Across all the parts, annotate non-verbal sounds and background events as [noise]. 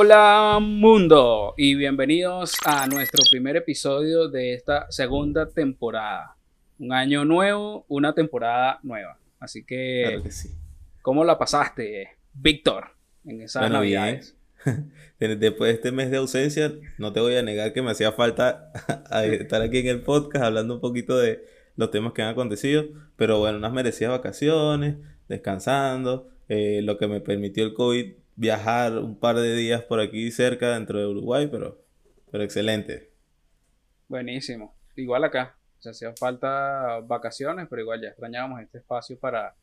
Hola mundo y bienvenidos a nuestro primer episodio de esta segunda temporada. Un año nuevo, una temporada nueva. Así que, Claro que sí. ¿cómo la pasaste, Víctor, en esas Bueno, navidades? [laughs] bien. Después de este mes de ausencia, no te voy a negar que me hacía falta [laughs] estar aquí en el podcast hablando un poquito de los temas que han acontecido. Pero bueno, unas merecidas vacaciones, descansando, eh, lo que me permitió el COVID viajar un par de días por aquí cerca dentro de Uruguay, pero, pero excelente. Buenísimo. Igual acá. Se hacían falta vacaciones, pero igual ya extrañábamos este espacio para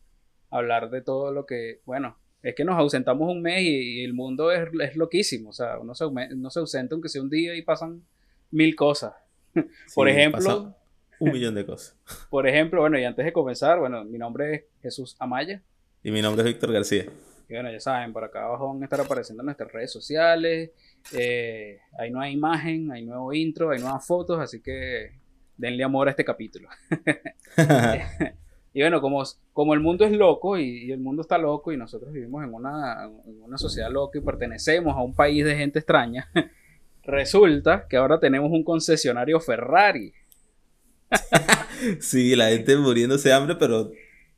hablar de todo lo que, bueno, es que nos ausentamos un mes y, y el mundo es, es loquísimo. O sea, uno se, no se ausenta aunque sea un día y pasan mil cosas. [laughs] Por Sí, ejemplo, un millón de cosas. [laughs] por ejemplo, bueno, y antes de comenzar, bueno, mi nombre es Jesús Amaya. Y mi nombre es Víctor García. Y bueno, ya saben, por acá abajo van a estar apareciendo nuestras redes sociales. Eh, hay imagen, hay nuevo intro, hay nuevas fotos, así que denle amor a este capítulo. [laughs] [laughs] Y bueno, como, como el mundo es loco y, y el mundo está loco y nosotros vivimos en una, en una sociedad loca y pertenecemos a un país de gente extraña, [laughs] resulta que ahora tenemos un concesionario Ferrari. Sí, la gente muriéndose de hambre, pero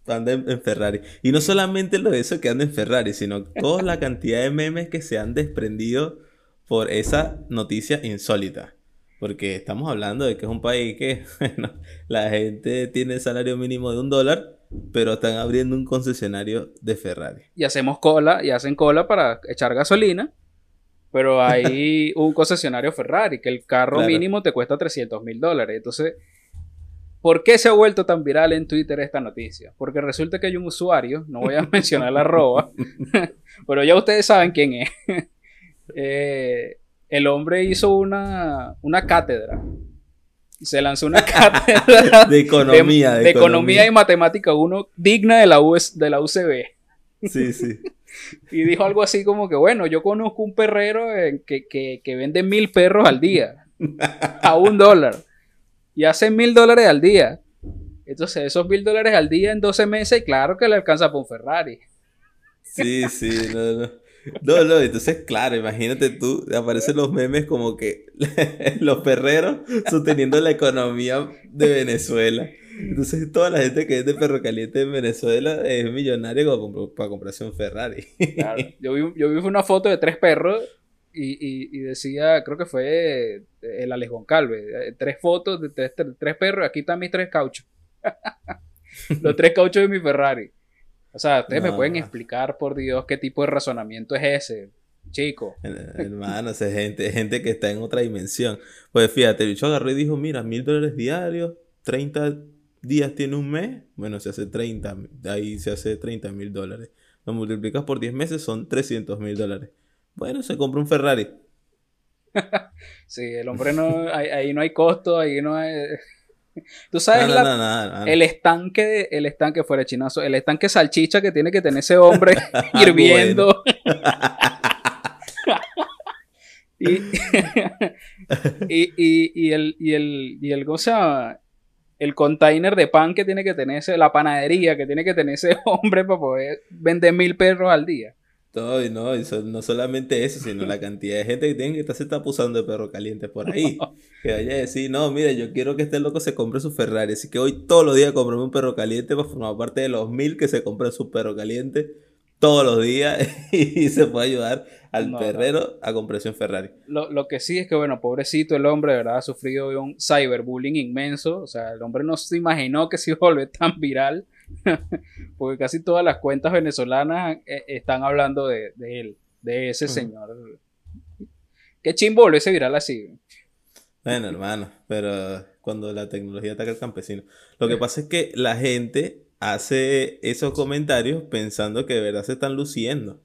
anda en, Ferrari. Y no solamente lo de eso que anda en Ferrari, sino toda la cantidad de memes que se han desprendido por esa noticia insólita. Porque estamos hablando de que es un país que [laughs] bueno, la gente tiene el salario mínimo de un dólar, pero están abriendo un concesionario de Ferrari. y hacemos cola y hacen cola para echar gasolina. Pero [laughs] hay un concesionario Ferrari que el carro Claro. mínimo te cuesta 300 mil dólares. Entonces, ¿por qué se ha vuelto tan viral en Twitter esta noticia? Porque resulta que hay un usuario, no voy a [laughs] mencionar la arroba, [laughs] pero ya ustedes saben quién es. [laughs] Eh, el hombre hizo una, una cátedra. Se lanzó una cátedra De economía, de, de economía y matemática 1 digna de la, US, de la UCB. Sí, sí. Y dijo algo así como que, bueno, yo conozco un perrero que, que, que vende mil perros al día, a un dólar, y hace mil dólares al día. Entonces, esos mil dólares al día en 12 meses, claro que le alcanza para un Ferrari. Sí, sí, no, no. No, no, entonces, claro, imagínate tú, aparecen los memes como que [laughs] los perreros sosteniendo la economía de Venezuela. Entonces, toda la gente que es de perro caliente en Venezuela es millonaria para comprarse un Ferrari. Claro. Yo, vi, yo vi una foto de tres perros y, y- y decía, creo que fue eh, el Alex Goncalves, eh, tres fotos de tres, tres- tres perros, aquí están mis tres cauchos. [laughs] Los tres cauchos de mi Ferrari. O sea, ustedes me pueden explicar, por Dios, qué tipo de razonamiento es ese, chico. Hermano, esa gente, gente que está en otra dimensión. Pues fíjate, el bicho agarró y dijo, mira, mil dólares diarios, 30 días tiene un mes, bueno, se hace 30, de ahí se hace 30 mil dólares. Lo multiplicas por 10 meses, son 300 mil dólares. Bueno, se compra un Ferrari. [laughs] Sí, el hombre no, ahí, ahí no hay costo, ahí no hay... [laughs] Tú sabes No, no, la- no, no, no. el estanque, el estanque fuera chinazo, el estanque salchicha que tiene que tener ese hombre [laughs] Ah, hirviendo. y, y, y, y el, y el, y el, ¿cómo se llama? El container de pan que tiene que tener ese, la panadería que tiene que tener ese hombre para poder vender mil perros al día. No, y no, y so- no solamente eso, sino la cantidad de gente que tiene que estar se está pusando de perro caliente por ahí. [laughs] Que vaya a decir, no, mire, yo quiero que este loco se compre su Ferrari. Así que hoy todos los días comprarme un perro caliente para formar parte de los mil que se compran su perro caliente todos los días [laughs] y se puede ayudar al No, no. perrero a comprarse un Ferrari. Lo, lo que sí es que, bueno, pobrecito el hombre, de verdad, ha sufrido un cyberbullying inmenso. O sea, el hombre no se imaginó que se iba a volver tan viral. [laughs] Porque casi todas las cuentas venezolanas eh, están hablando de, de él, de ese Ujú. señor. Qué chimbo volverse viral así. Bueno, hermano, pero cuando la tecnología ataca al campesino. Lo que pasa es que la gente hace esos comentarios pensando que de verdad se están luciendo.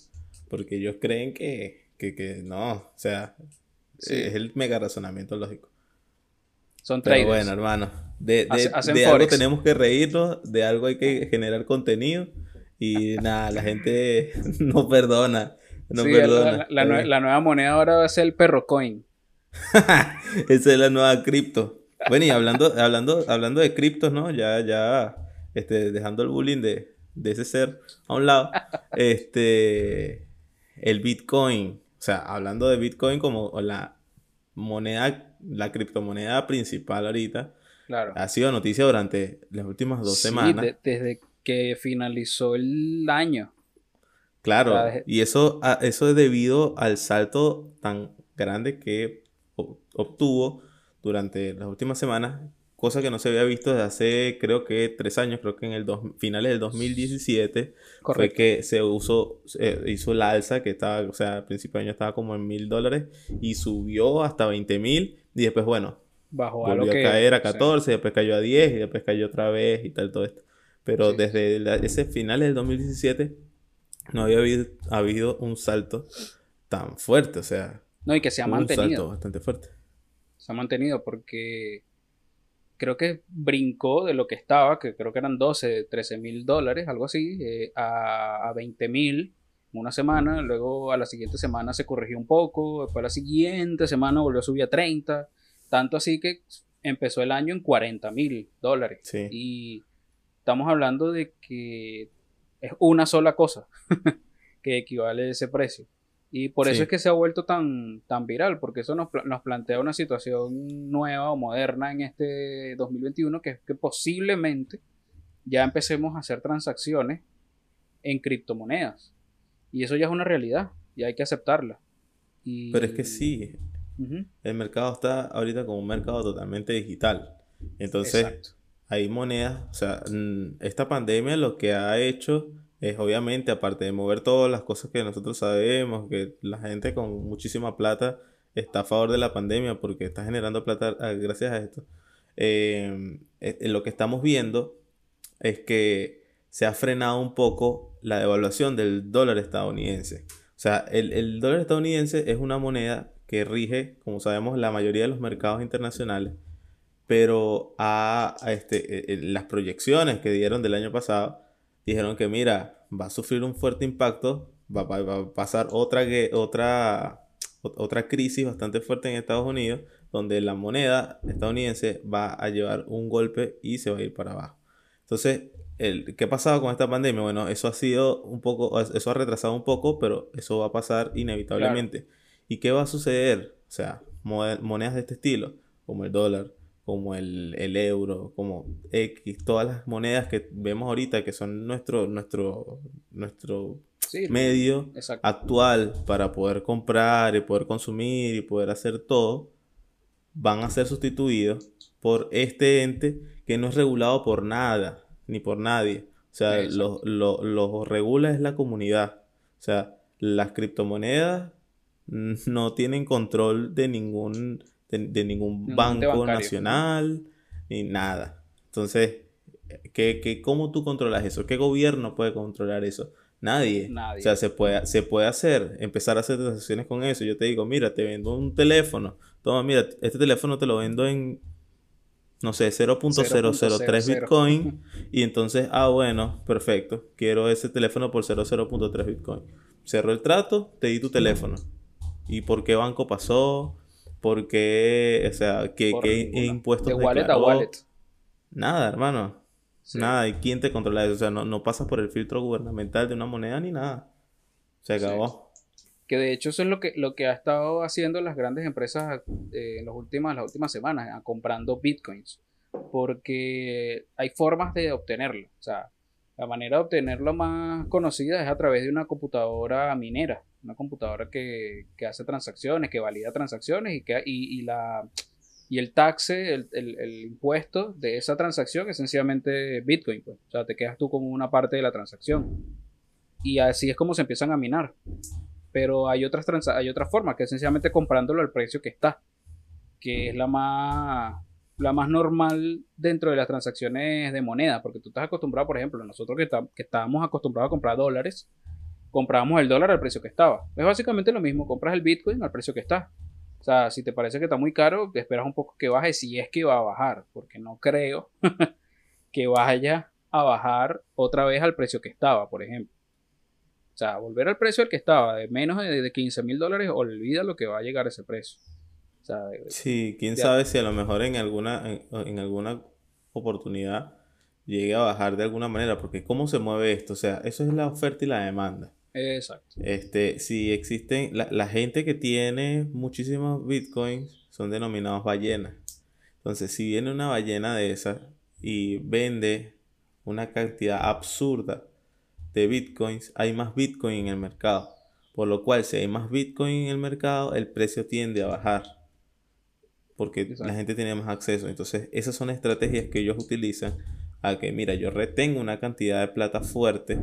Porque ellos creen que, que, que no, o sea, Sí. es el mega razonamiento lógico. Son Pero traders. bueno, hermano, de, de, Hace- hacen de algo tenemos que reírnos, de algo hay que generar contenido y nada, la gente [laughs] no perdona. No Sí, perdona. la, la- la nue- la nueva moneda ahora va a ser el perro coin. [laughs] Esa es la nueva cripto. Bueno, y hablando, hablando, hablando de criptos, ¿no? Ya, ya, este, dejando el bullying de, de ese ser a un lado. [laughs] Este, el Bitcoin. O sea, hablando de Bitcoin como la moneda, la criptomoneda principal ahorita, Claro. ha sido noticia durante las últimas dos Sí, semanas. de- desde que finalizó el año. Claro, y eso, a- eso es debido al salto tan grande que obtuvo durante las últimas semanas, cosa que no se había visto desde hace creo que tres años, creo que en el dos, finales del 2017 fue Correcto. que se usó, eh, hizo la alza que estaba, o sea, al principio de año estaba como en mil dólares y subió hasta 20 mil y después, bueno, Bajo a lo que. a caer a o sea, 14, después cayó a 10 y después cayó otra vez y tal, todo esto. Pero Sí. desde la- ese finales del 2017 no había habido, habido un salto tan fuerte, o sea, no, y que se ha hubo un salto mantenido. bastante fuerte. Se ha mantenido porque creo que brincó de lo que estaba, que creo que eran 12, 13 mil dólares, algo así, eh, a, a 20 mil una semana. Luego a la siguiente semana se corrigió un poco. Después a la siguiente semana volvió a subir a 30. Tanto así que empezó el año en 40 mil dólares. Sí. Y estamos hablando de que es una sola cosa [laughs] que equivale a ese precio. Y por eso es que se ha vuelto tan, tan viral, porque eso nos, pla- nos plantea una situación nueva o moderna en este 2021, que es que posiblemente ya empecemos a hacer transacciones en criptomonedas. Y eso ya es una realidad, y hay que aceptarla. Y... Pero es que sí, El mercado está ahorita como un mercado totalmente digital. Entonces, Exacto. hay monedas, o sea, esta pandemia lo que ha hecho es obviamente, aparte de mover todas las cosas que nosotros sabemos, que la gente con muchísima plata está a favor de la pandemia porque está generando plata ah, gracias a esto. eh, eh, lo que estamos viendo es que se ha frenado un poco la devaluación del dólar estadounidense. O sea, el, el dólar estadounidense es una moneda que rige, como sabemos, la mayoría de los mercados internacionales pero a, este, eh, eh, las proyecciones que dieron del año pasado dijeron que mira, va a sufrir un fuerte impacto, va, va- va a pasar otra, otra, ot- otra crisis bastante fuerte en Estados Unidos, donde la moneda estadounidense va a llevar un golpe y se va a ir para abajo. Entonces, el, ¿qué ha pasado con esta pandemia? Bueno, eso ha sido un poco, eso ha retrasado un poco, pero eso va a pasar inevitablemente. ¿Y qué va a suceder? O sea, mo- monedas de este estilo, como el dólar, como el, el euro, como X, todas las monedas que vemos ahorita que son nuestro, nuestro, nuestro Sí, medio exacto. actual para poder comprar y poder consumir y poder hacer todo, van a ser sustituidos por este ente que no es regulado por nada, ni por nadie. O sea, Exacto. lo, lo, regula es la comunidad. O sea, las criptomonedas [laughs] no tienen control de ningún, de, de ningún banco nacional, ni nada. Entonces, ¿qué, qué, cómo tú controlas eso? ¿Qué gobierno puede controlar eso? Nadie. Nadie. O sea, se puede, se puede hacer, empezar a hacer transacciones con eso. Yo te digo, mira, te vendo un teléfono. Toma, mira, este teléfono te lo vendo en, no sé, 0.003 0.00. Bitcoin. [laughs] Y entonces, ah, bueno, perfecto. Quiero ese teléfono por 0.03 Bitcoin. Cerro el trato, te di tu teléfono. ¿Y por qué banco pasó? ¿Por qué? O sea, ¿qué, qué impuestos De wallet a declaró? wallet. Nada, hermano. Sí. Nada. ¿Y quién te controla eso? O sea, no, no pasas por el filtro gubernamental de una moneda ni nada. Se Sí. acabó. Que de hecho eso es lo que, lo que ha estado haciendo las grandes empresas eh, en las últimas, las últimas semanas, a- comprando bitcoins. Porque hay formas de obtenerlo. O sea, la manera de obtenerlo más conocida es a través de una computadora minera. Una computadora que, que hace transacciones, que valida transacciones y, que, y, la, y el taxe, el, el- impuesto de esa transacción es sencillamente bitcoin. pues. O sea, te quedas tú como una parte de la transacción. Y así es como se empiezan a minar pero hay otras hay otras formas que es sencillamente comprándolo al precio que está que es la más la más normal dentro de las transacciones de moneda porque tú estás acostumbrado por ejemplo nosotros que, está- que estábamos acostumbrados a comprar dólares comprábamos el dólar al precio que estaba. Es básicamente lo mismo compras el bitcoin al precio que está. O sea si te parece que está muy caro te esperas un poco que baje si es que va a bajar porque no creo [laughs] que vaya a bajar otra vez al precio que estaba por ejemplo. O sea, volver al precio al que estaba, de menos de, de 15 mil dólares, olvida lo que va a llegar a ese precio. O sea, de- Sí, quién Ya. sabe si a lo mejor en alguna, en, en alguna oportunidad llegue a bajar de alguna manera, porque ¿cómo se mueve esto? O sea, eso es la oferta y la demanda. Exacto. Este, si existen, la, la gente que tiene muchísimos bitcoins son denominados ballenas. Entonces, si viene una ballena de esas y vende una cantidad absurda de bitcoins, hay más bitcoin en el mercado. Por lo cual, si hay más bitcoin en el mercado, el precio tiende a bajar. Porque la gente tiene más acceso. Entonces, esas son estrategias que ellos utilizan a que, mira, yo retengo una cantidad de plata fuerte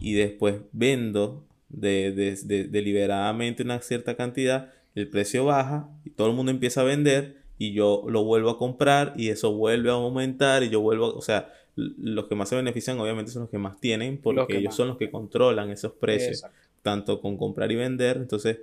y después vendo deliberadamente una cierta cantidad, el precio baja y todo el mundo empieza a vender y yo lo vuelvo a comprar y eso vuelve a aumentar y yo vuelvo, a, o sea, los que más se benefician obviamente son los que más tienen porque ellos son los que controlan esos precios, tanto con comprar y vender, entonces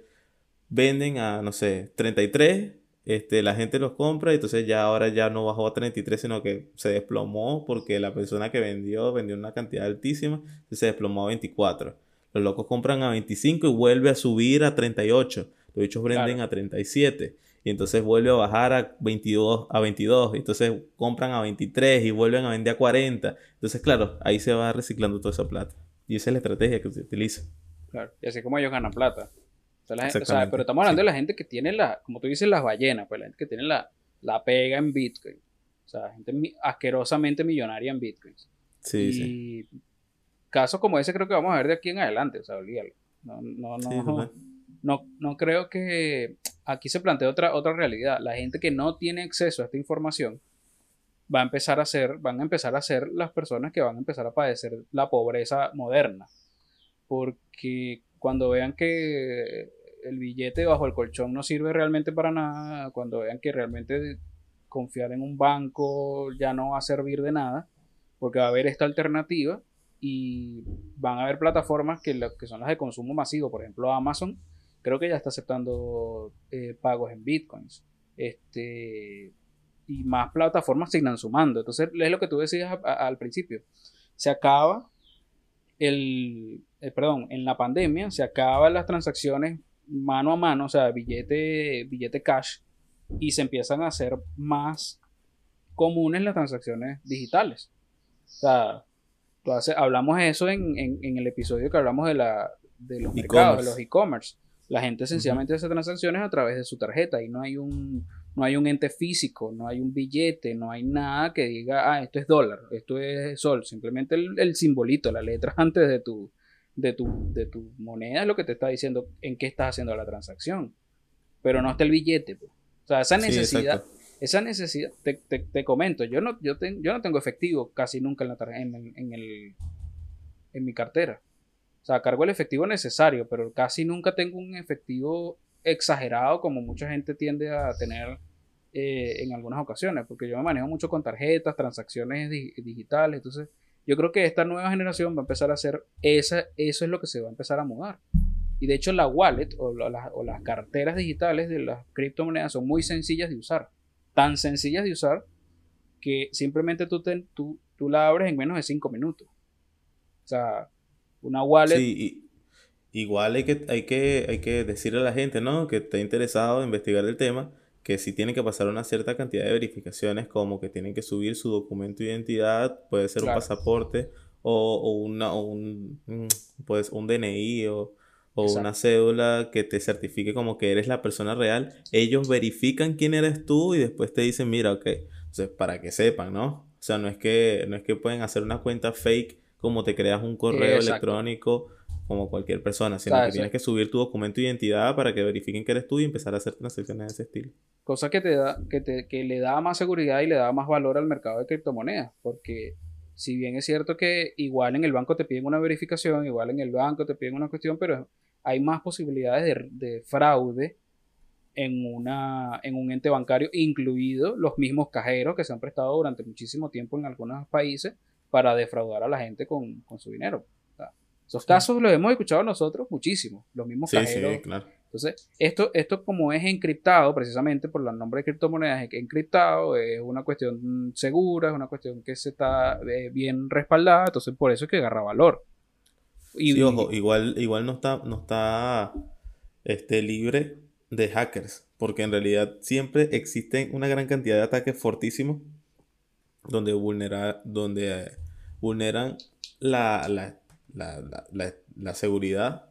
venden a, no sé, 33, este, la gente los compra y entonces ya ahora ya no bajó a 33, sino que se desplomó porque la persona que vendió vendió una cantidad altísima y se desplomó a 24. Los locos compran a 25 y vuelve a subir a 38. Los bichos venden a 37 y entonces vuelve a bajar a 22, a 22, y entonces compran a 23 y vuelven a vender a 40. Entonces, claro, ahí se va reciclando toda esa plata. Y esa es la estrategia que se utiliza. Claro, y así como ellos ganan plata. Pero estamos hablando de la gente que tiene la, como tú dices, las ballenas, pues la gente que tiene la, la pega en Bitcoin. O sea, gente asquerosamente millonaria en Bitcoins. Sí, y sí. Casos como ese creo que vamos a ver de aquí en adelante, o sea, olvídalo. No, no, no, no, no creo que aquí se plantea otra, otra realidad. La gente que no tiene acceso a esta información va a empezar a ser, van a empezar a ser las personas que van a empezar a padecer la pobreza moderna. Porque cuando vean que el billete bajo el colchón no sirve realmente para nada, cuando vean que realmente confiar en un banco ya no va a servir de nada, porque va a haber esta alternativa y van a haber plataformas que, que son las de consumo masivo, por ejemplo Amazon, creo que ya está aceptando eh, pagos en bitcoins. Este, y más plataformas signan sumando. Entonces, es lo que tú decías al principio. Se acaba el, eh, perdón, en la pandemia se acaban las transacciones mano a mano, o sea, billete, billete cash, y se empiezan a hacer más comunes las transacciones digitales. O sea, hablamos eso en, en, el episodio que hablamos de, la, de los mercados, de los e-commerce. La gente sencillamente hace transacciones a través de su tarjeta y no hay un no hay un ente físico, no hay un billete, no hay nada que diga, ah, esto es dólar, esto es sol, simplemente el, simbolito, la letra [laughs] antes de tu, de tu, de tu moneda es lo que te está diciendo en qué estás haciendo la transacción. Pero no está el billete. O sea, esa necesidad, esa necesidad, te, te, comento, yo no, yo, yo no tengo efectivo casi nunca en, la en, en, el, en mi cartera. O sea, cargo el efectivo necesario, pero casi nunca tengo un efectivo exagerado como mucha gente tiende a tener eh, en algunas ocasiones, porque yo me manejo mucho con tarjetas, transacciones digitales, entonces yo creo que esta nueva generación va a empezar a hacer esa, eso es lo que se va a empezar a mudar. Y de hecho la wallet o, las carteras digitales de las criptomonedas son muy sencillas de usar, tan sencillas de usar que simplemente tú, tú, tú la abres en menos de 5 minutos. O sea, una wallet. Sí, igual hay que, hay, que, hay que decirle a la gente, ¿no? Que está interesado en investigar el tema, que si tienen que pasar una cierta cantidad de verificaciones, como que tienen que subir su documento de identidad, puede ser un pasaporte o, una, un, pues, un DNI o, una cédula que te certifique como que eres la persona real. Ellos verifican quién eres tú y después te dicen, mira, ok, entonces para que sepan, ¿no? O sea, no es que, no es que pueden hacer una cuenta fake como te creas un correo electrónico como cualquier persona, sino que tienes que subir tu documento de identidad para que verifiquen que eres tú y empezar a hacer transacciones de ese estilo. Cosa que te da, que, te, que le da más seguridad y le da más valor al mercado de criptomonedas, porque si bien es cierto que igual en el banco te piden una verificación, igual en el banco te piden una cuestión, pero hay más posibilidades de, de fraude en, una, en un ente bancario, incluido los mismos cajeros que se han prestado durante muchísimo tiempo en algunos países para defraudar a la gente con, su dinero. Esos casos los hemos escuchado nosotros muchísimo, los mismos cajeros. Sí, claro. Entonces, esto, esto como es encriptado, precisamente por el nombre de criptomonedas, es encriptado, es una cuestión segura, es una cuestión que se está eh, bien respaldada, entonces por eso es que agarra valor. Y, sí, ojo, igual, igual no está, no está este, libre de hackers, porque en realidad siempre existen una gran cantidad de ataques fortísimos donde, vulnera, donde vulneran la, la, seguridad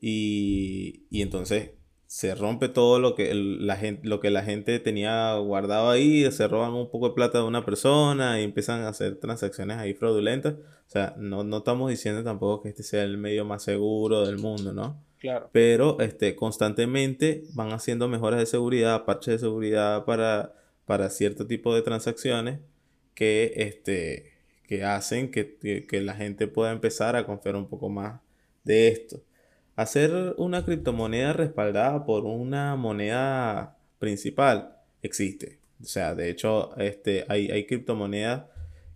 y, y, entonces se rompe todo lo que, la gente, lo que la gente tenía guardado ahí, se roban un poco de plata de una persona y empiezan a hacer transacciones ahí fraudulentas. O sea, no, no estamos diciendo tampoco que este sea el medio más seguro del mundo, ¿no? Claro. Pero este, constantemente van haciendo mejoras de seguridad, parches de seguridad para, para cierto tipo de transacciones que, este, que hacen que, que la gente pueda empezar a confiar un poco más de esto. Hacer una criptomoneda respaldada por una moneda principal existe. O sea, de hecho, este, hay, hay criptomonedas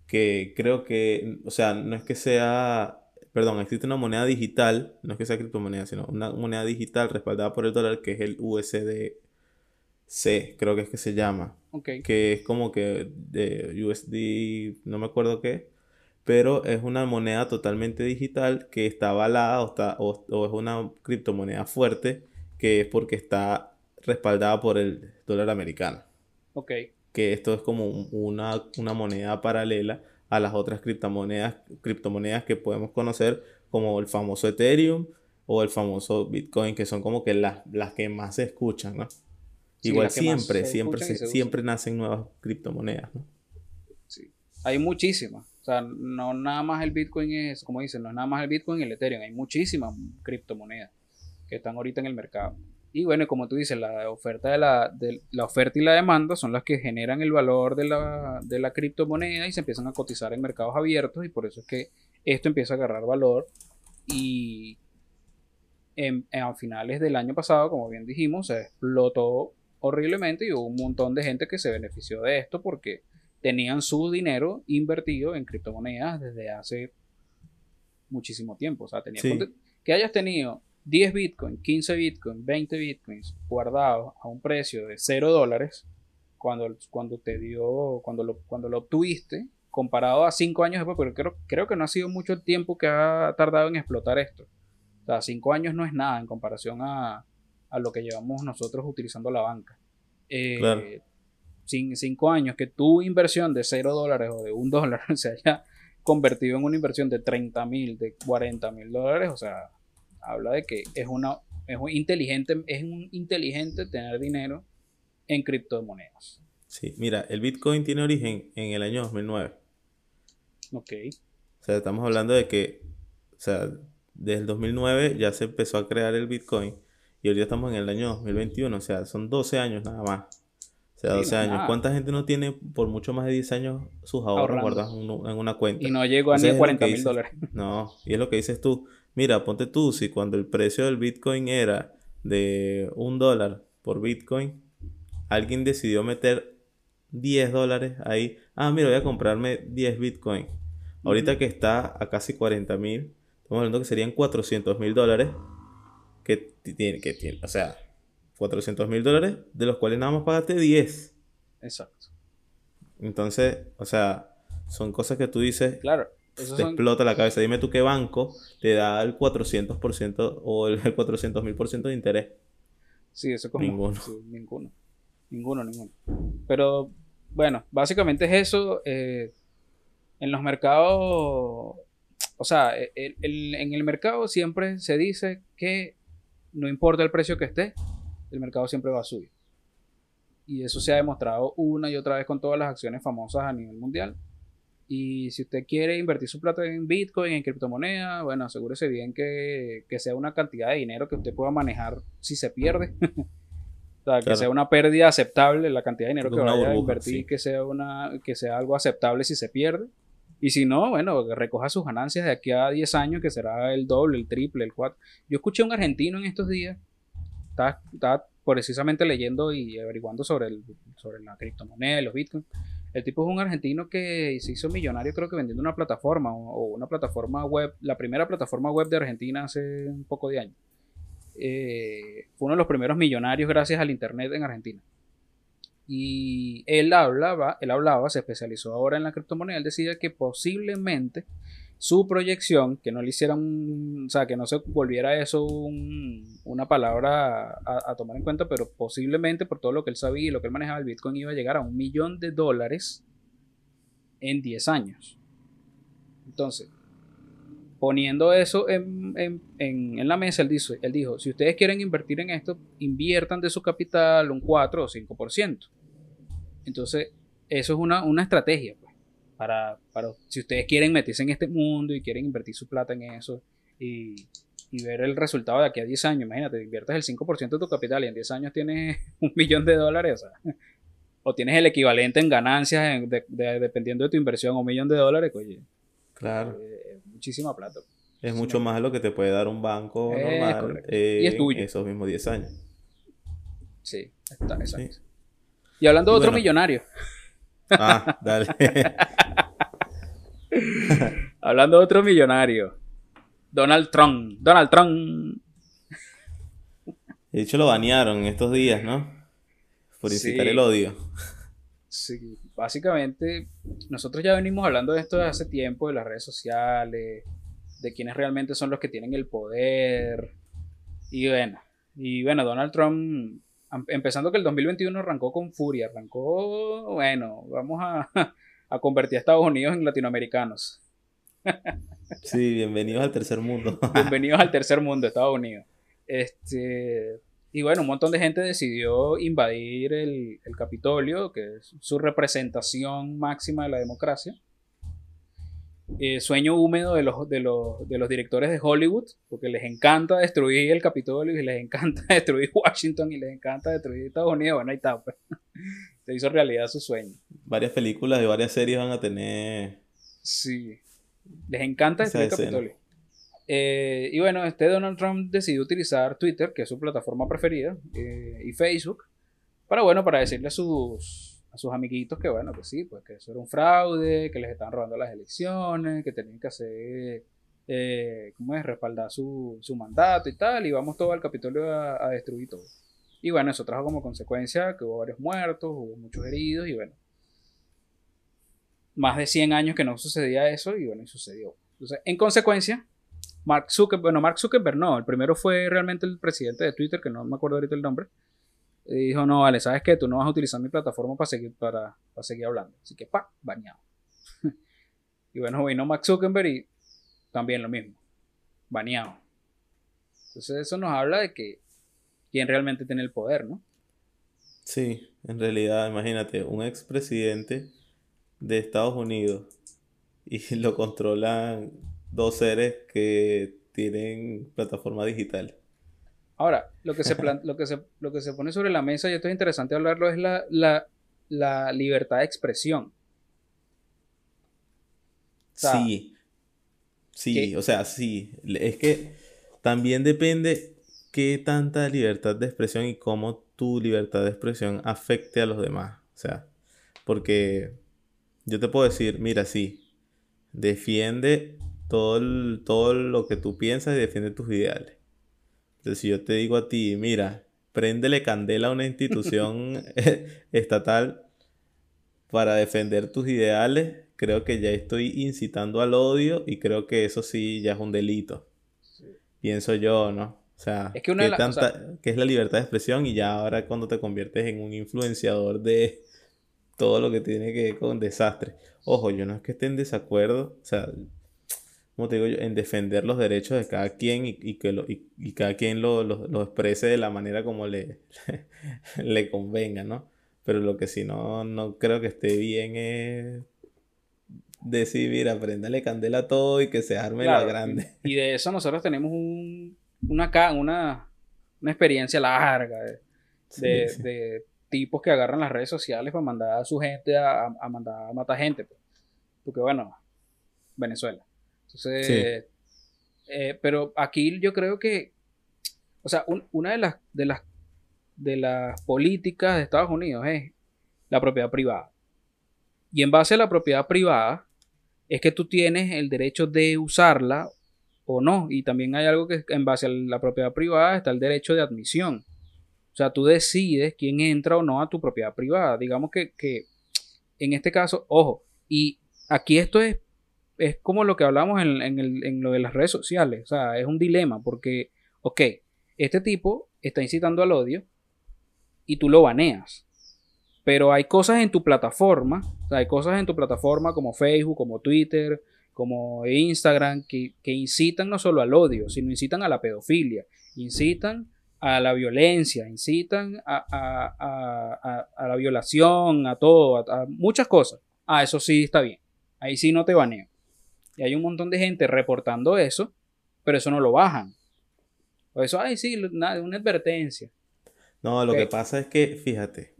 que creo que, o sea, no es que sea, perdón, existe una moneda digital, no es que sea criptomoneda, sino una moneda digital respaldada por el dólar que es el USDC, creo que es que se llama. Que es como que de USD, no me acuerdo qué pero es una moneda totalmente digital que está avalada o, está, o, es una criptomoneda fuerte que es porque está respaldada por el dólar americano. Ok. Que esto es como una, una moneda paralela a las otras criptomonedas, criptomonedas que podemos conocer como el famoso Ethereum o el famoso Bitcoin, que son como que las, las que más se escuchan, ¿no? Igual siempre, siempre, siempre nacen nuevas criptomonedas, ¿no? Sí. Hay muchísimas. O sea, no nada más el Bitcoin es, como dicen, no es nada más el Bitcoin y el Ethereum. Hay muchísimas criptomonedas que están ahorita en el mercado. Y bueno, como tú dices, la oferta, de la, la oferta y la demanda son las que generan el valor de la, de la criptomoneda y se empiezan a cotizar en mercados abiertos y por eso es que esto empieza a agarrar valor y en, a finales del año pasado, como bien dijimos, se explotó horriblemente y hubo un montón de gente que se benefició de esto porque tenían su dinero invertido en criptomonedas desde hace muchísimo tiempo. O sea, tenía que hayas tenido 10 bitcoins, 15 bitcoins, 20 bitcoins guardados a un precio de 0 dólares cuando, cuando te dio, cuando lo, cuando lo obtuviste, comparado a 5 años después, porque creo, creo que no ha sido mucho el tiempo que ha tardado en explotar esto. O sea, 5 años no es nada en comparación a, a, lo que llevamos nosotros utilizando la banca. Eh, cinco años que tu inversión de 0 dólares o de un [laughs] dólar se haya convertido en una inversión de 30 mil, de 40 mil dólares, o sea, habla de que es una es un inteligente, es un inteligente tener dinero en criptomonedas. Sí, mira, el Bitcoin tiene origen en el año 2009. Ok. O sea, estamos hablando de que, o sea, desde el 2009 ya se empezó a crear el Bitcoin y hoy ya estamos en el año 2021, o sea, son 12 años nada más sea, 12 años. ¿Cuánta gente no tiene por mucho más de 10 años sus ahorros guardados en una cuenta? Y no llegó a ni 40 mil dólares. [laughs] No, y es lo que dices tú. Mira, ponte tú, si cuando el precio del Bitcoin era de un dólar por Bitcoin, alguien decidió meter 10 dólares ahí. Ah, mira, voy a comprarme 10 Bitcoin. Ahorita que está a casi 40 mil, estamos hablando que serían 400 mil dólares. Que tiene, que tiene, o sea, 400 mil dólares, de los cuales nada más pagaste 10. Exacto. Entonces, o sea, son cosas que tú dices. Claro. te explota la cabeza. Dime tú qué banco te da el 400% o el 400 mil por ciento de interés. Sí, eso como. Ninguno. ninguno. Ninguno, ninguno. Pero, bueno, básicamente es eso. Eh, en los mercados. O sea, en el mercado siempre se dice que no importa el precio que esté, el mercado siempre va a subir. Y eso se ha demostrado una y otra vez con todas las acciones famosas a nivel mundial. Y si usted quiere invertir su plata en Bitcoin, en criptomonedas, bueno, asegúrese bien que, sea una cantidad de dinero que usted pueda manejar si se pierde. [laughs] o sea, que sea una pérdida aceptable la cantidad de dinero que vaya a invertir, que, sea una, que sea algo aceptable si se pierde. Y si no, bueno, recoja sus ganancias de aquí a 10 años, que será el doble, el triple, el cuatro. Yo escuché a un argentino en estos días estaba, precisamente leyendo y averiguando sobre, el, sobre la criptomoneda y los bitcoins. El tipo es un argentino que se hizo millonario, creo que vendiendo una plataforma o, una plataforma web, la primera plataforma web de Argentina hace un poco de años. Eh, fue uno de los primeros millonarios gracias al internet en Argentina. Y él hablaba, él hablaba, se especializó ahora en la criptomoneda. Él decía que posiblemente su proyección, que no le hicieran, o sea, que no se volviera eso una palabra a, tomar en cuenta, pero posiblemente por todo lo que él sabía y lo que él manejaba, el Bitcoin iba a llegar a un millón de dólares en 10 años. Entonces, poniendo eso en, la mesa, él, dice, él dijo, si ustedes quieren invertir en esto, inviertan de su capital un 4 o 5%. Entonces, eso es una, estrategia, pues, para, para, si ustedes quieren meterse en este mundo y quieren invertir su plata en eso y, ver el resultado de aquí a 10 años, imagínate, inviertes el 5% de tu capital y en 10 años tienes [laughs] un millón de dólares, [laughs] o, tienes el equivalente en ganancias dependiendo de tu inversión, un millón de dólares, oye, claro. Eh, muchísima plata. Es mucho más lo que te puede dar un banco normal y es tuyo. esos mismos 10 años. Sí, está, exacto. Y hablando de otro millonario. Ah, dale. [laughs] hablando de otro millonario. Donald Trump. Donald Trump. De hecho, lo banearon en estos días, ¿no? Por incitar el odio. Sí, básicamente nosotros ya venimos hablando de esto desde hace tiempo, de las redes sociales, de quiénes realmente son los que tienen el poder. Y bueno, y bueno, Donald Trump, empezando que el 2021 arrancó con furia, arrancó, bueno, vamos a, [laughs] a convertir a Estados Unidos en latinoamericanos. Sí, bienvenidos al tercer mundo. [laughs] bienvenidos al tercer mundo, Estados Unidos. Este, y bueno, un montón de gente decidió invadir el, Capitolio, que es su representación máxima de la democracia. Eh, sueño húmedo de los, de, los, de los directores de Hollywood, porque les encanta destruir el Capitolio y les encanta [laughs] destruir Washington y les encanta destruir Estados Unidos. Bueno, ahí está, pues. [laughs] Se hizo realidad su sueño. Varias películas y varias series van a tener. Sí. Les encanta destruir el Capitolio. Eh, y bueno, este Donald Trump decidió utilizar Twitter, que es su plataforma preferida, eh, y Facebook, para bueno, para decirle a sus, a sus amiguitos que bueno, que sí, pues que eso era un fraude, que les estaban robando las elecciones, que tenían que hacer, eh, ¿cómo es?, respaldar su, su, mandato y tal, y vamos todo al Capitolio a, a destruir todo. Y bueno, eso trajo como consecuencia que hubo varios muertos, hubo muchos heridos, y bueno, más de 100 años que no sucedía eso, y bueno, y sucedió. Entonces, en consecuencia, Mark Zuckerberg, bueno, Mark Zuckerberg no, el primero fue realmente el presidente de Twitter, que no me acuerdo ahorita el nombre. Y dijo, no, vale, ¿sabes qué? Tú no vas a utilizar mi plataforma para seguir, para, seguir hablando. Así que, pa, bañado. [laughs] y bueno, vino Mark Zuckerberg y también lo mismo, baneado. Entonces eso nos habla de que quién realmente tiene el poder, ¿no? Sí, en realidad, imagínate, un expresidente de Estados Unidos y [laughs] lo controlan dos seres que tienen plataforma digital. Ahora, lo que se, [laughs] lo que se, lo que se pone sobre la mesa, y esto es interesante hablarlo, es la, la, libertad de expresión. sí. Sí, o sea, sí. Es que también depende qué tanta libertad de expresión y cómo tu libertad de expresión afecte a los demás. O sea, porque yo te puedo decir, mira, sí, defiende todo, lo que tú piensas y defiende tus ideales. Entonces, si yo te digo a ti, mira, préndele candela a una institución [laughs] estatal para defender tus ideales, creo que ya estoy incitando al odio y creo que eso sí ya es un delito. Pienso yo, ¿no? O sea, es que es la libertad de expresión y ya ahora cuando te conviertes en un influenciador de todo lo que tiene que ver con desastre. Ojo, yo no es que esté en desacuerdo, o sea, como te digo yo, en defender los derechos de cada quien y, que lo, y, cada quien lo, lo, exprese de la manera como le, [laughs] le convenga, ¿no? Pero lo que sí no, no creo que esté bien es decir, mira, préndale candela a todo y que se arme la grande. Y, de eso nosotros tenemos un, una, una, una experiencia larga de, de, tipos que agarran las redes sociales para mandar a su gente a, a mandar a matar gente. Pues. Porque bueno, Venezuela. Entonces, eh, pero aquí yo creo que, o sea, una de las, de, las, de las políticas de Estados Unidos es la propiedad privada. Y en base a la propiedad privada es que tú tienes el derecho de usarla o no. Y también hay algo que en base a la propiedad privada está el derecho de admisión. O sea, tú decides quién entra o no a tu propiedad privada. Digamos que, que en este caso, ojo, y aquí esto es es como lo que hablamos en, lo de las redes sociales. O sea, es un dilema porque, ok, este tipo está incitando al odio y tú lo baneas. Pero hay cosas en tu plataforma, o sea, hay cosas en tu plataforma como Facebook, como Twitter, como Instagram, que, incitan no solo al odio, sino incitan a la pedofilia, incitan a la violencia, incitan a, la violación, a todo, a, muchas cosas. Ah, eso sí está bien. Ahí sí no te baneo. Y hay un montón de gente reportando eso, pero eso no lo bajan. O eso, ay, sí, una, una advertencia. No, lo que pasa es que, fíjate,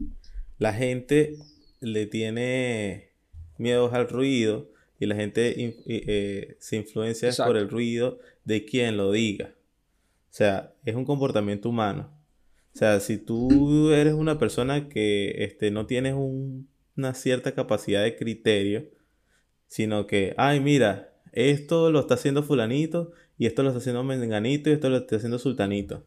la gente le tiene miedo al ruido y la gente eh, se influencia por el ruido de quien lo diga. O sea, es un comportamiento humano. O sea, si tú eres una persona que este, no tienes una cierta capacidad de criterio, sino que, ay, mira, esto lo está haciendo fulanito y esto lo está haciendo menganito y esto lo está haciendo sultanito.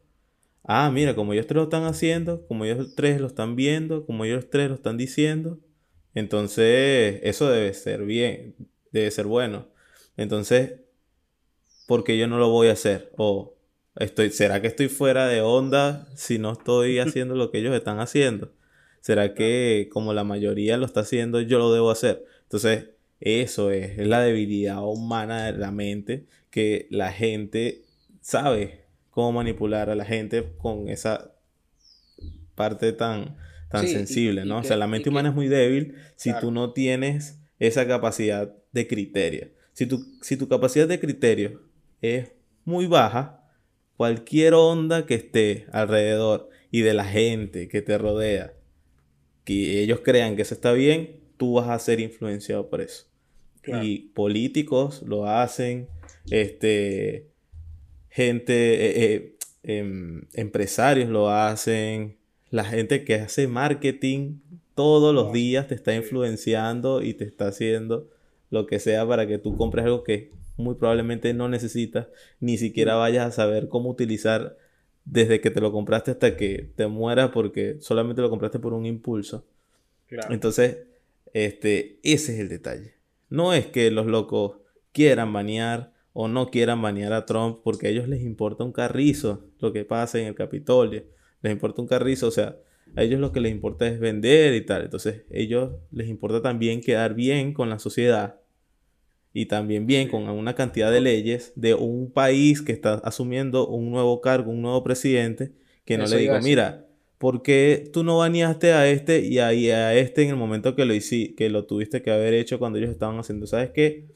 Ah, mira, como ellos tres lo están haciendo, como ellos tres lo están viendo, como ellos tres lo están diciendo, entonces eso debe ser bien, debe ser bueno. Entonces, ¿por qué yo no lo voy a hacer? O estoy, ¿será que estoy fuera de onda si no estoy [laughs] haciendo lo que ellos están haciendo? ¿Será que como la mayoría lo está haciendo, yo lo debo hacer? Entonces, eso es, es la debilidad humana de la mente que la gente sabe cómo manipular a la gente con esa parte tan, tan sensible, ¿no? o sea, la mente humana es muy débil si tú no tienes esa capacidad de criterio. Si tu, si tu capacidad de criterio es muy baja, cualquier onda que esté alrededor y de la gente que te rodea, que ellos crean que eso está bien, tú vas a ser influenciado por eso. Y políticos lo hacen, este, gente, eh, eh, em, empresarios lo hacen, la gente que hace marketing todos los días te está influenciando y te está haciendo lo que sea para que tú compres algo que muy probablemente no necesitas, ni siquiera vayas a saber cómo utilizar desde que te lo compraste hasta que te mueras porque solamente lo compraste por un impulso. Entonces, este, ese es el detalle. No es que los locos quieran banear o no quieran banear a Trump porque a ellos les importa un carrizo lo que pasa en el Capitolio. Les importa un carrizo, o sea, a ellos lo que les importa es vender y tal. Entonces, a ellos les importa también quedar bien con la sociedad y también bien con una cantidad de leyes de un país que está asumiendo un nuevo cargo, un nuevo presidente, que no le digo, mira, ¿por qué tú no baneaste a este y a, a este en el momento que lo, hice, que lo tuviste que haber hecho cuando ellos estaban haciendo? ¿Sabes qué?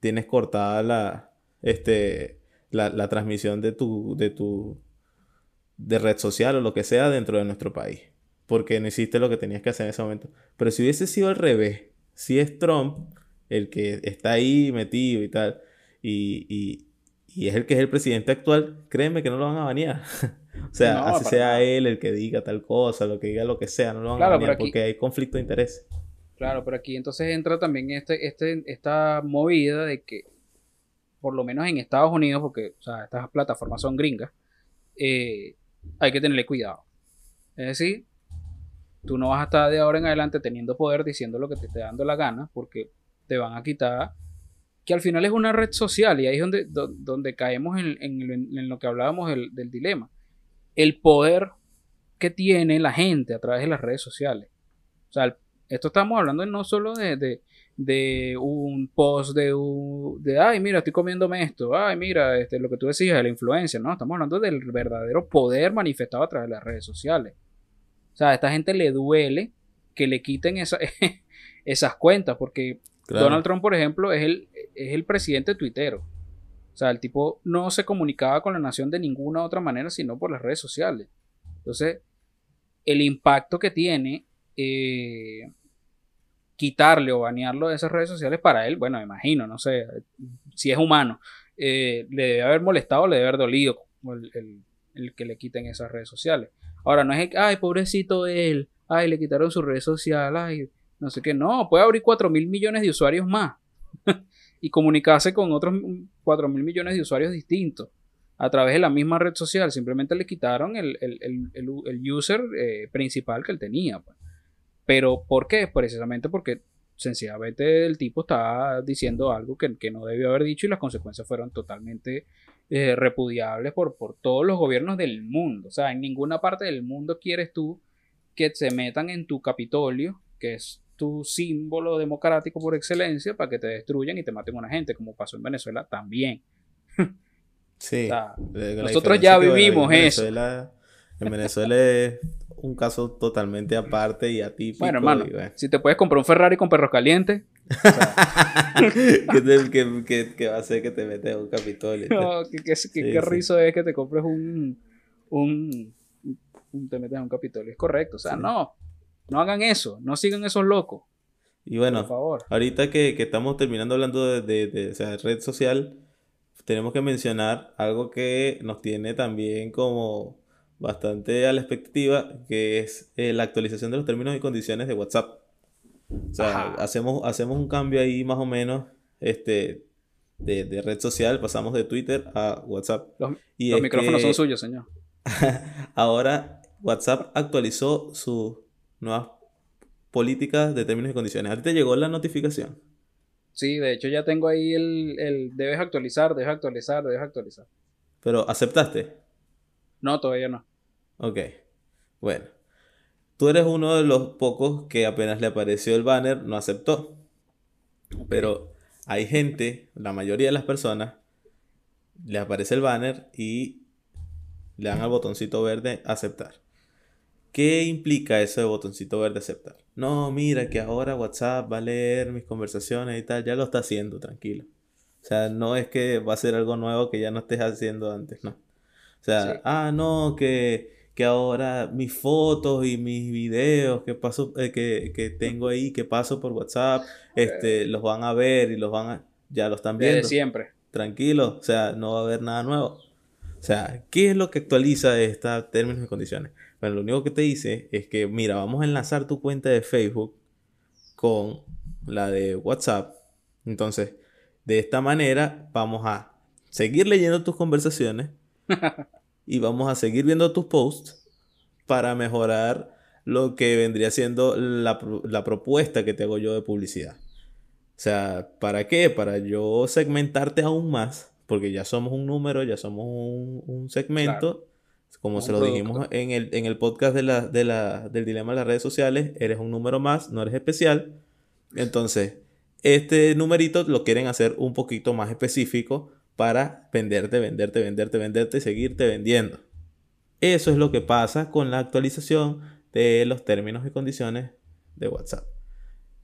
Tienes cortada la, este, la, la transmisión de tu, de tu de red social o lo que sea dentro de nuestro país. Porque no hiciste lo que tenías que hacer en ese momento. Pero si hubiese sido al revés, si es Trump el que está ahí metido y tal, y, es el que es el presidente actual, créeme que no lo van a banear. [laughs] o sea, así sea él el que diga tal cosa, lo que diga lo que sea, no lo van a banear porque hay conflicto de interés. Claro, pero aquí entonces entra también este, este, esta movida de que, por lo menos en Estados Unidos, porque o sea, estas plataformas son gringas, eh, hay que tenerle cuidado. Es decir, tú no vas a estar de ahora en adelante teniendo poder diciendo lo que te esté dando la gana, porque te van a quitar, que al final es una red social y ahí es donde, donde caemos en, lo que hablábamos del, dilema. El poder que tiene la gente a través de las redes sociales. O sea, esto estamos hablando no solo de, de, un post de, de, ay, mira, estoy comiéndome esto, ay, mira, este, lo que tú decías de la influencia, no, estamos hablando del verdadero poder manifestado a través de las redes sociales. O sea, a esta gente le duele que le quiten [laughs] esas cuentas, porque Donald Trump, por ejemplo, es el, es el presidente tuitero. O sea, el tipo no se comunicaba con la nación de ninguna otra manera, sino por las redes sociales. Entonces, el impacto que tiene eh, quitarle o banearlo de esas redes sociales para él, bueno, imagino, no sé, si es humano, eh, le debe haber molestado, le debe haber dolido el, que le quiten esas redes sociales. Ahora, no es que, ay, pobrecito él, ay, le quitaron su red social, ay, no sé qué, no, puede abrir 4 mil millones de usuarios más [laughs] y comunicarse con otros 4 mil millones de usuarios distintos a través de la misma red social, simplemente le quitaron el, user eh, principal que él tenía. Pues. Pero, ¿por qué? Precisamente porque sencillamente el tipo estaba diciendo algo que, no debió haber dicho y las consecuencias fueron totalmente eh, repudiables por, por todos los gobiernos del mundo. O sea, en ninguna parte del mundo quieres tú que se metan en tu Capitolio, que es tu símbolo democrático por excelencia para que te destruyan y te maten a una gente, como pasó en Venezuela también. Sí. nosotros ya vivimos eso. En Venezuela es un caso totalmente aparte y atípico. Bueno, hermano, si te puedes comprar un Ferrari con perros calientes. [laughs] ¿Qué, va a hacer que te metes a un Capitolio? No, qué, qué, rizo es que te compres un, un, Te metes a un Capitolio. Es correcto. O sea, no. No hagan eso. No sigan esos locos. Y bueno, Por favor. ahorita que, estamos terminando hablando de, de, red social, tenemos que mencionar algo que nos tiene también como bastante a la expectativa, que es eh, la actualización de los términos y condiciones de WhatsApp. O sea, hacemos, hacemos un cambio ahí más o menos este, de, red social, pasamos de Twitter a WhatsApp. Los, y micrófonos son suyos, señor. [laughs] ahora WhatsApp actualizó sus nuevas políticas de términos y condiciones. ¿A te llegó la notificación? Sí, de hecho ya tengo ahí el, el debes actualizar, debes actualizar, debes actualizar. ¿Pero aceptaste? No, todavía no. Ok. Bueno. Tú eres uno de los pocos que apenas le apareció el banner no aceptó. Pero hay gente, la mayoría de las personas, le aparece el banner y le dan al botoncito verde aceptar. ¿Qué implica eso de botoncito verde aceptar? No, mira que ahora WhatsApp va a leer mis conversaciones y tal, ya lo está haciendo, tranquilo. O sea, no es que va a ser algo nuevo que ya no estés haciendo antes, no. O sea, ah, no, que que ahora mis fotos y mis videos que paso eh, que, tengo ahí que paso por WhatsApp este los van a ver y los van a ya lo están viendo siempre tranquilo o sea no va a haber nada nuevo o sea qué es lo que actualiza esta términos y condiciones bueno lo único que te dice es que mira vamos a enlazar tu cuenta de Facebook con la de WhatsApp entonces de esta manera vamos a seguir leyendo tus conversaciones [laughs] y vamos a seguir viendo tus posts para mejorar lo que vendría siendo la, propuesta que te hago yo de publicidad. O sea, ¿para qué? Para yo segmentarte aún más, porque ya somos un número, ya somos un, segmento. Como se lo dijimos en el, en el podcast de la, del dilema de las redes sociales, eres un número más, no eres especial. Entonces, este numerito lo quieren hacer un poquito más específico para venderte, venderte, venderte, venderte y seguirte vendiendo. Eso es lo que pasa con la actualización de los términos y condiciones de WhatsApp.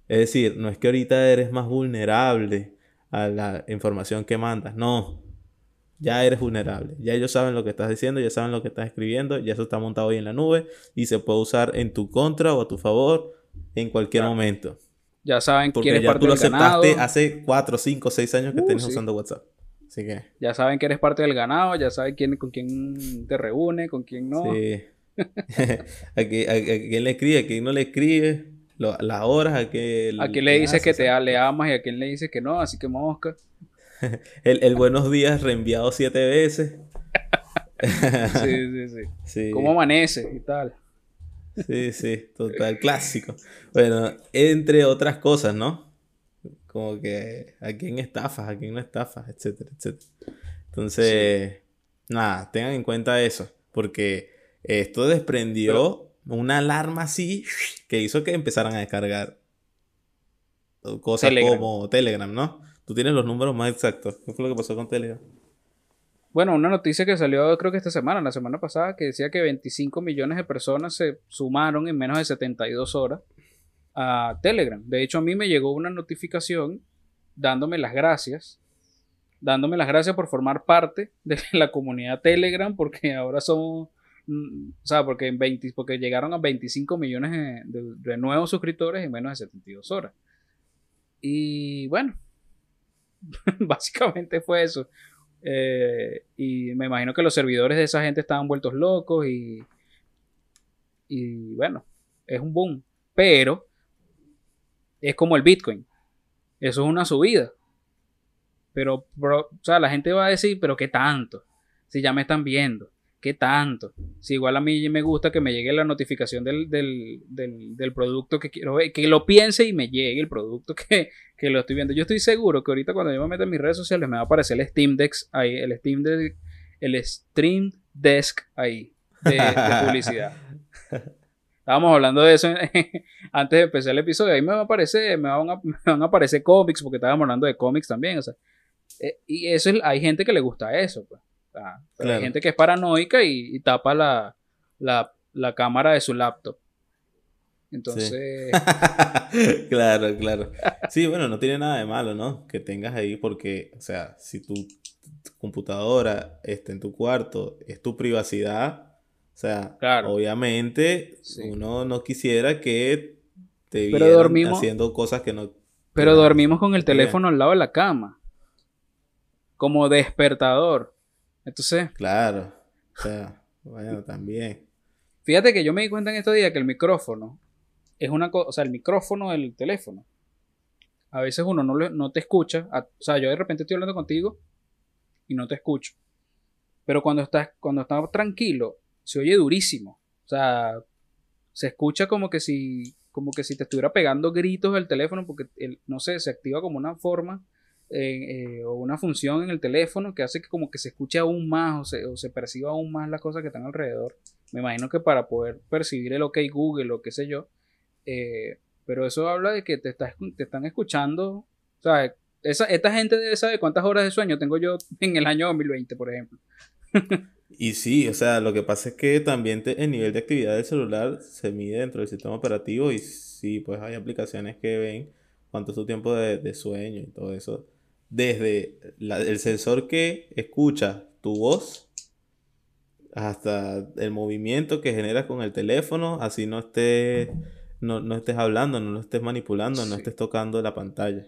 Es decir, no es que ahorita eres más vulnerable a la información que mandas, no. Ya eres vulnerable. Ya ellos saben lo que estás diciendo, ya saben lo que estás escribiendo, ya eso está montado ahí en la nube y se puede usar en tu contra o a tu favor en cualquier momento. Ya saben Porque quién es ya tú lo aceptaste hace 4, 5, 6 años que uh, usando WhatsApp. Ya saben que eres parte del ganado, ya saben quién, con quién te reúne, con quién no. Sí. [laughs] [laughs] a, quién le escribe, a quién no le escribe, las horas, a quién... A quién le dices que te le amas y a quién le dices que no, así que mosca. [laughs] el, buenos días reenviado siete veces. [laughs] sí, sí, sí, ¿Cómo amanece y tal? Sí, sí, total, clásico. Bueno, entre otras cosas, ¿no? como que a quién estafas, a quién no estafas, etcétera, etcétera. Entonces, nada, tengan en cuenta eso, porque esto desprendió una alarma así que hizo que empezaran a descargar cosas como Telegram, ¿no? Tú tienes los números más exactos. ¿Qué fue lo que pasó con Telegram? Bueno, una noticia que salió creo que esta semana, la semana pasada, que decía que 25 millones de personas se sumaron en menos de 72 horas a Telegram. De hecho, a mí me llegó una notificación dándome las gracias, dándome las gracias por formar parte de [laughs] la comunidad Telegram, porque ahora somos, mm, o sea, porque, en 20, porque llegaron a 25 millones de, nuevos suscriptores en menos de 72 horas. Y bueno, [laughs] básicamente fue eso. Eh, y me imagino que los servidores de esa gente estaban vueltos locos y, y bueno, es un boom. Pero es como el Bitcoin. Eso es una subida. Pero, o sea, la gente va a decir, pero ¿qué tanto? Si ya me están viendo, ¿qué tanto? Si igual a mí me gusta que me llegue la notificación del, producto que quiero ver, que lo piense y me llegue el producto que, lo estoy viendo. Yo estoy seguro que ahorita cuando yo me meto en mis redes sociales me va a aparecer el Steam Deck ahí, el Steam Deck, el Stream Desk ahí de [laughs] publicidad. Estábamos hablando de eso [laughs] antes de empezar el episodio. Ahí me, va a aparecer, me, van a, me van a aparecer cómics, porque estábamos hablando de cómics también. O sea, eh, y eso es, hay gente que le gusta eso. Pues. Hay gente que es paranoica y, tapa la, la, la, cámara de su laptop. Entonces. [laughs] claro, claro. Sí, bueno, no tiene nada de malo, ¿no? Que tengas ahí, porque, o sea, si tu computadora está en tu cuarto, es tu privacidad o sea, obviamente uno no quisiera que te vieran haciendo cosas que no... Pero dormimos con el teléfono al lado de la cama. Como despertador. Entonces... Claro. O sea, bueno, también. Fíjate que yo me di cuenta en estos días que el micrófono es una cosa, o sea, el micrófono del teléfono. A veces uno no, no te escucha. o sea, yo de repente estoy hablando contigo y no te escucho. Pero cuando estás, cuando estás tranquilo, se oye durísimo. O sea, se escucha como que si, como que si te estuviera pegando gritos el teléfono, porque no sé, se activa como una forma eh, o una función en el teléfono que hace que como que se escuche aún más o se, o se perciba aún más las cosas que están alrededor. Me imagino que para poder percibir el OK Google o qué sé yo. Eh, pero eso habla de que te, te están escuchando. O sea, esa, esta gente debe saber cuántas horas de sueño tengo yo [laughs] en el año 2020, por ejemplo. Y sí, o sea, lo que pasa es que también el nivel de actividad del celular se mide dentro del sistema operativo y sí, pues hay aplicaciones que ven cuánto es tu tiempo de, sueño y todo eso. Desde el sensor que escucha tu voz hasta el movimiento que generas con el teléfono, así no estés, no, estés hablando, no lo estés manipulando, no estés tocando la pantalla.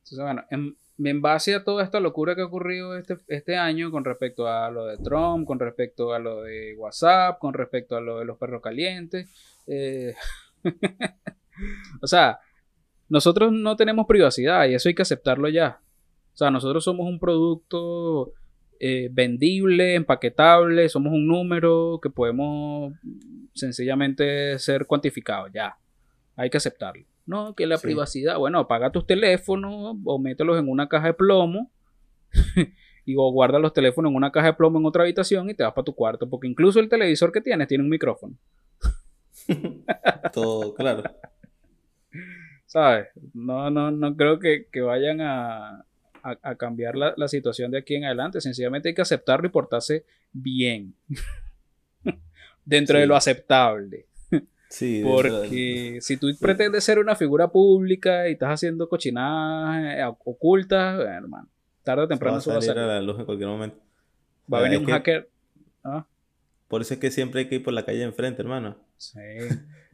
Entonces, bueno, en, en base a toda esta locura que ha ocurrido este, este año con respecto a lo de Trump, con respecto a lo de WhatsApp, con respecto a lo de los perros calientes, eh, [laughs] o sea, nosotros no tenemos privacidad y eso hay que aceptarlo ya. O sea, nosotros somos un producto eh, vendible, empaquetable, somos un número que podemos sencillamente ser cuantificado ya. Hay que aceptarlo. No, que la privacidad, bueno, apaga tus teléfonos o mételos en una caja de plomo [laughs] y o guarda los teléfonos en una caja de plomo en otra habitación y te vas para tu cuarto, porque incluso el televisor que tienes tiene un micrófono. [laughs] Todo, claro. [laughs] ¿Sabes? No, no, no creo que, vayan a, a, cambiar la, la, situación de aquí en adelante. Sencillamente hay que aceptarlo y portarse bien. [laughs] Dentro de lo aceptable. [laughs] Porque si tú pretendes ser una figura pública y estás haciendo cochinadas eh, ocultas, hermano, tarde o temprano va a salir a la luz en cualquier momento. Va a venir un hacker. ¿ah? Por eso es que siempre hay que ir por la calle enfrente, hermano. Sí.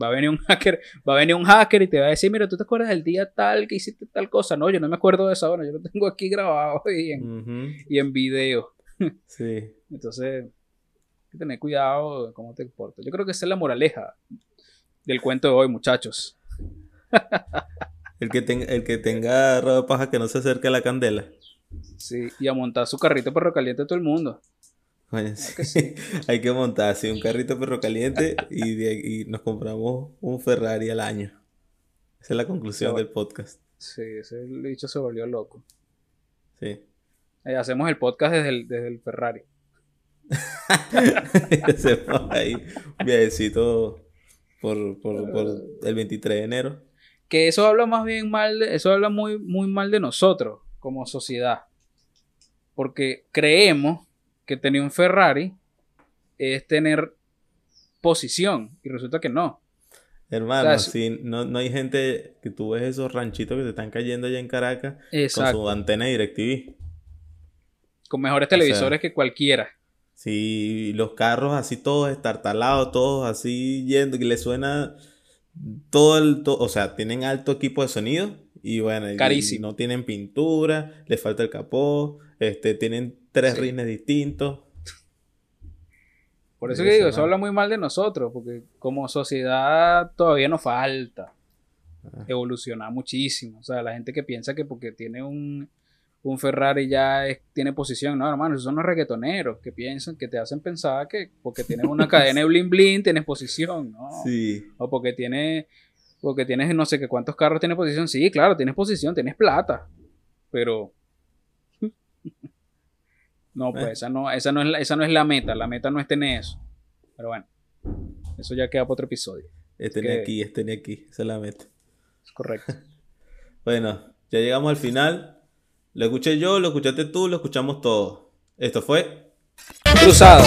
Va a venir un hacker, va a venir un hacker y te va a decir, mira, ¿tú te acuerdas del día tal que hiciste tal cosa? No, yo no me acuerdo de esa hora, yo lo tengo aquí grabado y en, y en video. Sí. Entonces, hay que tener cuidado de cómo te portas. Yo creo que esa es la moraleja del cuento de hoy, muchachos. el, que tenga, el que tenga ropa paja que no se acerque a la candela. Sí, y a montar su carrito perro caliente a todo el mundo. [laughs] Hay que montar así un carrito perro caliente y, nos compramos un Ferrari al año. Esa es la conclusión del podcast. Sí, ese dicho se volvió loco. Sí. Eh, hacemos el podcast desde el, desde el Ferrari. [laughs] hacemos ahí un viajecito por, por, por el 23 de enero. Que eso habla más bien mal, de, eso habla muy, muy mal de nosotros como sociedad. Porque creemos que tener un Ferrari es tener posición y resulta que no. Hermano, si no, no, hay gente que tú ves esos ranchitos que se están cayendo allá en Caracas con su antena DirecTV. Con mejores televisores que cualquiera. Sí, los carros así todos estartalados, todos así yendo, que le suena todo el, o sea, tienen alto equipo de sonido y bueno, no tienen pintura, le falta el capó, este, tienen tres rines distintos. Por eso que digo, eso habla muy mal de nosotros, porque como sociedad todavía nos falta ah. evolucionar muchísimo. O sea, la gente que piensa que porque tiene un, un Ferrari ya tiene posición. No, hermano, esos son los reggaetoneros que piensan, que te hacen pensar que porque tienes una [laughs] cadena de bling bling tienes posición, ¿no? Sí. O porque tienes, porque tienes no sé qué cuántos carros tienes posición. Sí, claro, tienes posición, tienes plata. Pero. [laughs] no, pues eh. esa no, esa no es la, esa no es la meta. La meta no es tener eso. Pero bueno, eso ya queda para otro episodio. Este ni aquí, este ni aquí. Esa es la meta. Es correcto. [laughs] bueno, ya llegamos al final. Lo escuché yo, lo escuchaste tú, lo escuchamos todos. Esto fue. Cruzados.